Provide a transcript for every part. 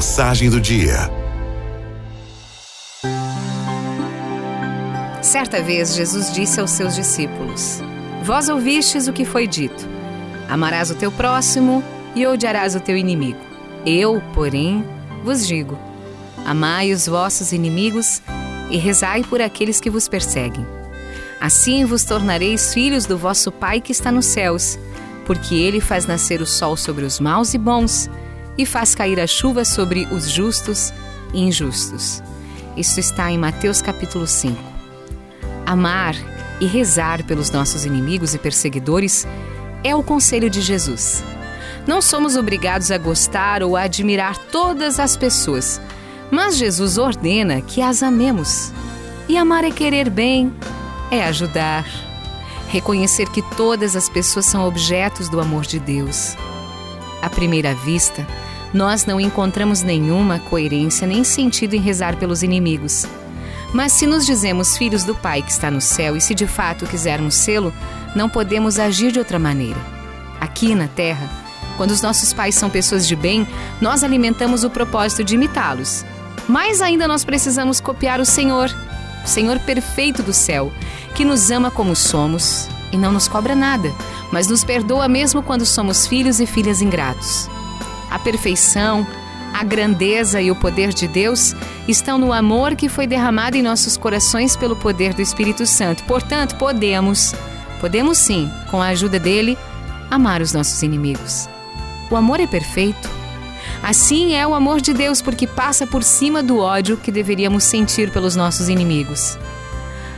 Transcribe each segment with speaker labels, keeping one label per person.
Speaker 1: Mensagem do dia.
Speaker 2: Certa vez Jesus disse aos seus discípulos: Vós ouvistes o que foi dito: Amarás o teu próximo e odiarás o teu inimigo. Eu, porém, vos digo: Amai os vossos inimigos e rezai por aqueles que vos perseguem. Assim vos tornareis filhos do vosso Pai que está nos céus, porque ele faz nascer o sol sobre os maus e bons e faz cair a chuva sobre os justos e injustos. Isso está em Mateus capítulo 5. Amar e rezar pelos nossos inimigos e perseguidores é o conselho de Jesus. Não somos obrigados a gostar ou a admirar todas as pessoas, mas Jesus ordena que as amemos. E amar é querer bem, é ajudar, reconhecer que todas as pessoas são objetos do amor de Deus. À primeira vista, nós não encontramos nenhuma coerência nem sentido em rezar pelos inimigos. Mas se nos dizemos filhos do Pai que está no céu e se de fato quisermos sê-lo, não podemos agir de outra maneira. Aqui na terra, quando os nossos pais são pessoas de bem, nós alimentamos o propósito de imitá-los. Mais ainda nós precisamos copiar o Senhor, o Senhor perfeito do céu, que nos ama como somos e não nos cobra nada, mas nos perdoa mesmo quando somos filhos e filhas ingratos. A perfeição, a grandeza e o poder de Deus estão no amor que foi derramado em nossos corações pelo poder do Espírito Santo. Portanto, podemos, podemos sim, com a ajuda dele, amar os nossos inimigos. O amor é perfeito. Assim é o amor de Deus, porque passa por cima do ódio que deveríamos sentir pelos nossos inimigos.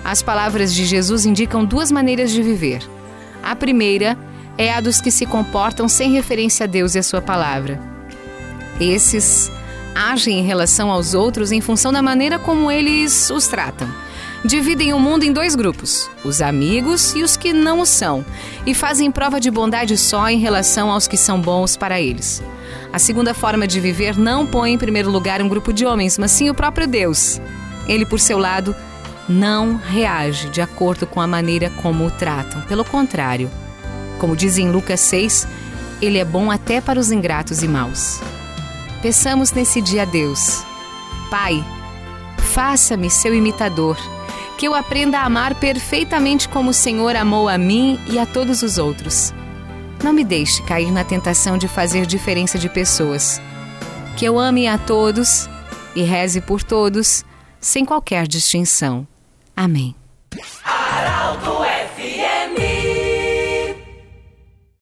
Speaker 2: As palavras de Jesus indicam duas maneiras de viver. A primeira é a dos que se comportam sem referência a Deus e a Sua palavra. Esses agem em relação aos outros em função da maneira como eles os tratam. Dividem o mundo em dois grupos, os amigos e os que não o são, e fazem prova de bondade só em relação aos que são bons para eles. A segunda forma de viver não põe em primeiro lugar um grupo de homens, mas sim o próprio Deus. Ele, por seu lado, não reage de acordo com a maneira como o tratam. Pelo contrário, como diz em Lucas 6, ele é bom até para os ingratos e maus. Peçamos nesse dia a Deus: Pai, faça-me seu imitador, que eu aprenda a amar perfeitamente como o Senhor amou a mim e a todos os outros. Não me deixe cair na tentação de fazer diferença de pessoas. Que eu ame a todos e reze por todos, sem qualquer distinção. Amém. Aralto é